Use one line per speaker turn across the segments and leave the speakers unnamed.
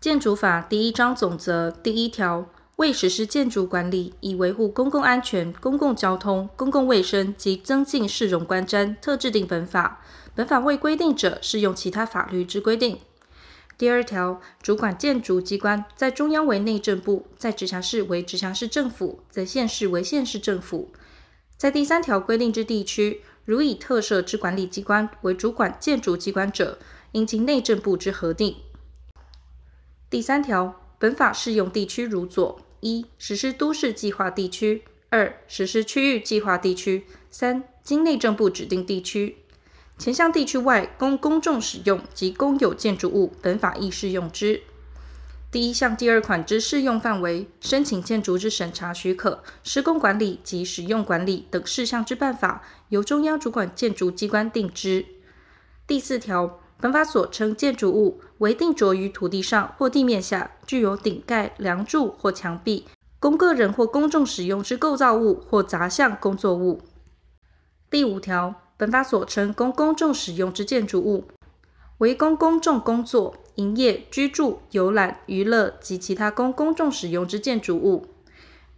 建筑法第一章总则第一条，为实施建筑管理，以维护公共安全、公共交通、公共卫生及增进市容观瞻，特制定本法。本法未规定者，适用其他法律之规定。第二条，主管建筑机关在中央为内政部，在直辖市为直辖市政府，在县市为县市政府。在第三条规定之地区，如以特设之管理机关为主管建筑机关者，应经内政部之核定。第三条，本法适用地区如左：一、实施都市计划地区；二、实施区域计划地区；三、经内政部指定地区。前项地区外供公众使用及公有建筑物，本法亦适用之。第一项第二款之适用范围、申请建筑之审查许可、施工管理及使用管理等事项之办法，由中央主管建筑机关定之。第四条，本法所称建筑物，为定着于土地上或地面下，具有顶盖、梁柱或墙壁，供个人或公众使用之构造物或杂项工作物。第五条。本法所称供公众使用之建筑物，为供公众工作、营业、居住、游览、娱乐及其他供公众使用之建筑物。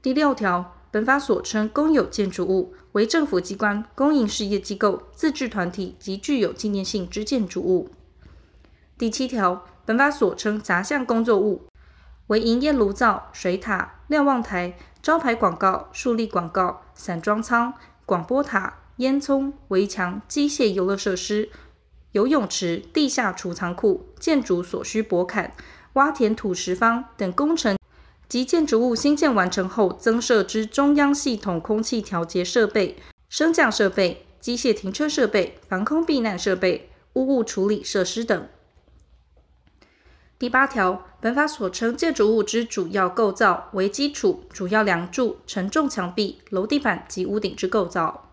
第六条，本法所称公有建筑物，为政府机关、公营事业机构、自治团体及具有纪念性之建筑物。第七条，本法所称杂项工作物，为营业炉灶、水塔、瞭望台、招牌广告、树立广告、散装仓、广播塔。烟囱、围墙、机械游乐设施、游泳池、地下储藏库、建筑所需驳坎、挖填土石方等工程及建筑物新建完成后增设之中央系统空气调节设备、升降设备、机械停车设备、防空避难设备、污物处理设施等。第八条，本法所称建筑物之主要构造为基础、主要梁柱、承重墙壁、楼地板及屋顶之构造。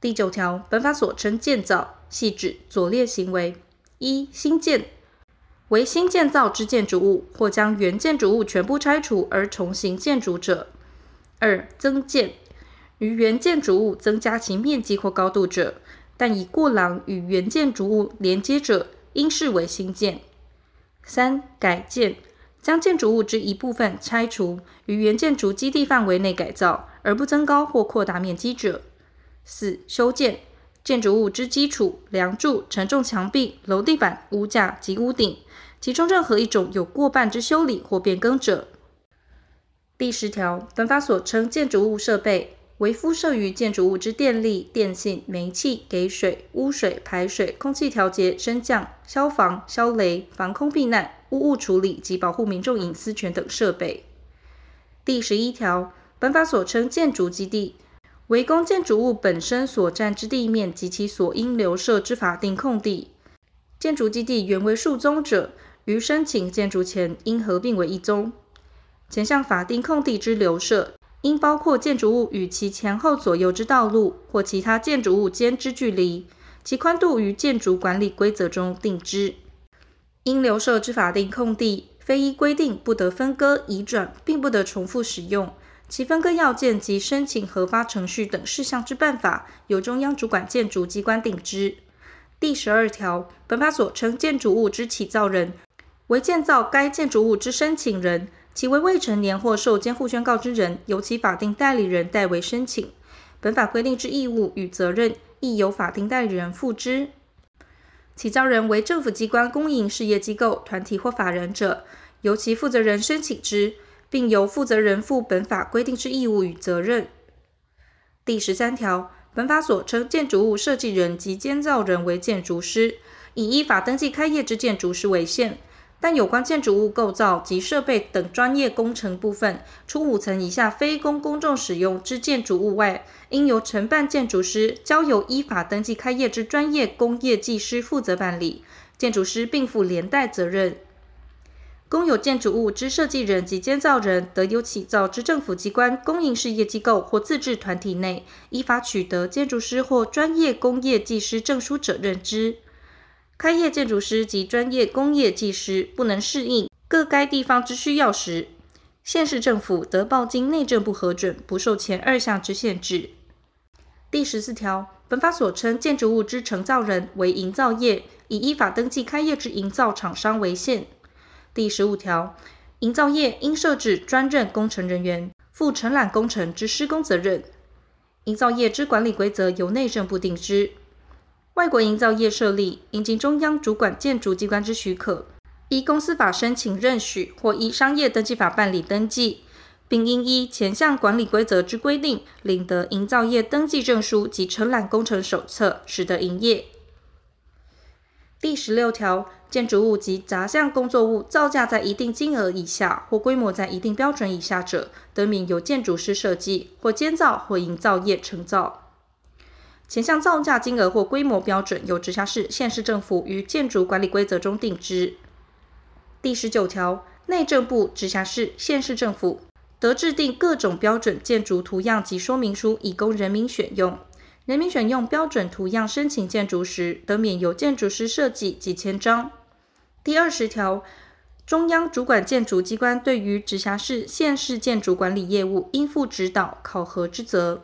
第九条，本法所称建造，系指左列行为：一、新建，为新建造之建筑物，或将原建筑物全部拆除而重新建筑者；二、增建，于原建筑物增加其面积或高度者，但以过廊与原建筑物连接者，应视为新建；三、改建，将建筑物之一部分拆除，于原建筑基地范围内改造，而不增高或扩大面积者。四、修建建筑物之基础、梁柱、承重墙壁、楼地板、屋架及屋顶，其中任何一种有过半之修理或变更者。第十条，本法所称建筑物设备，为敷设于建筑物之电力、电信、煤气、给水、污水排水、空气调节、升降、消防、消雷、防空避难、污物处理及保护民众隐私权等设备。第十一条，本法所称建筑基地。为公建筑物本身所占之地面及其所应留设之法定空地，建筑基地原为数宗者，于申请建筑前应合并为一宗。前项法定空地之留设，应包括建筑物与其前后左右之道路或其他建筑物间之距离，其宽度于建筑管理规则中定之。应留设之法定空地，非依规定不得分割移转，并不得重复使用。其分割要件及申请核发程序等事项之办法，由中央主管建筑机关定之。第十二条，本法所称建筑物之起造人，为建造该建筑物之申请人，其为未成年或受监护宣告之人，由其法定代理人代为申请。本法规定之义务与责任，亦由法定代理人负之。起造人为政府机关、公营事业机构、团体或法人者，由其负责人申请之。并由负责人负本法规定之义务与责任。第十三条，本法所称建筑物设计人及监造人为建筑师，以依法登记开业之建筑师为限。但有关建筑物构造及设备等专业工程部分，除五层以下非供公众使用之建筑物外，应由承办建筑师交由依法登记开业之专业工业技师负责办理，建筑师并负连带责任。公有建筑物之设计人及监造人，得由起造之政府机关、公营事业机构或自治团体内依法取得建筑师或专业工业技师证书者认之。开业建筑师及专业工业技师不能适应各该地方之需要时，县市政府得报经内政部核准，不受前二项之限制。第十四条，本法所称建筑物之承造人为营造业，以依法登记开业之营造厂商为限。第十五条，营造业应设置专任工程人员，负承揽工程之施工责任。营造业之管理规则由内政部定之。外国营造业设立，应经中央主管建筑机关之许可，依公司法申请认许或依商业登记法办理登记，并应依前项管理规则之规定，领得营造业登记证书及承揽工程手册，始得营业。第十六条，建筑物及杂项工作物造价在一定金额以下或规模在一定标准以下者，得免由建筑师设计或监造或营造业承造。前项造价金额或规模标准，由直辖市、县市政府于建筑管理规则中定之。第十九条，内政部、直辖市、县市政府得制定各种标准建筑图样及说明书，以供人民选用。人民选用标准图样申请建筑时，得免由建筑师设计及签章。第二十条，中央主管建筑机关对于直辖市、县市建筑管理业务，应负指导、考核之责。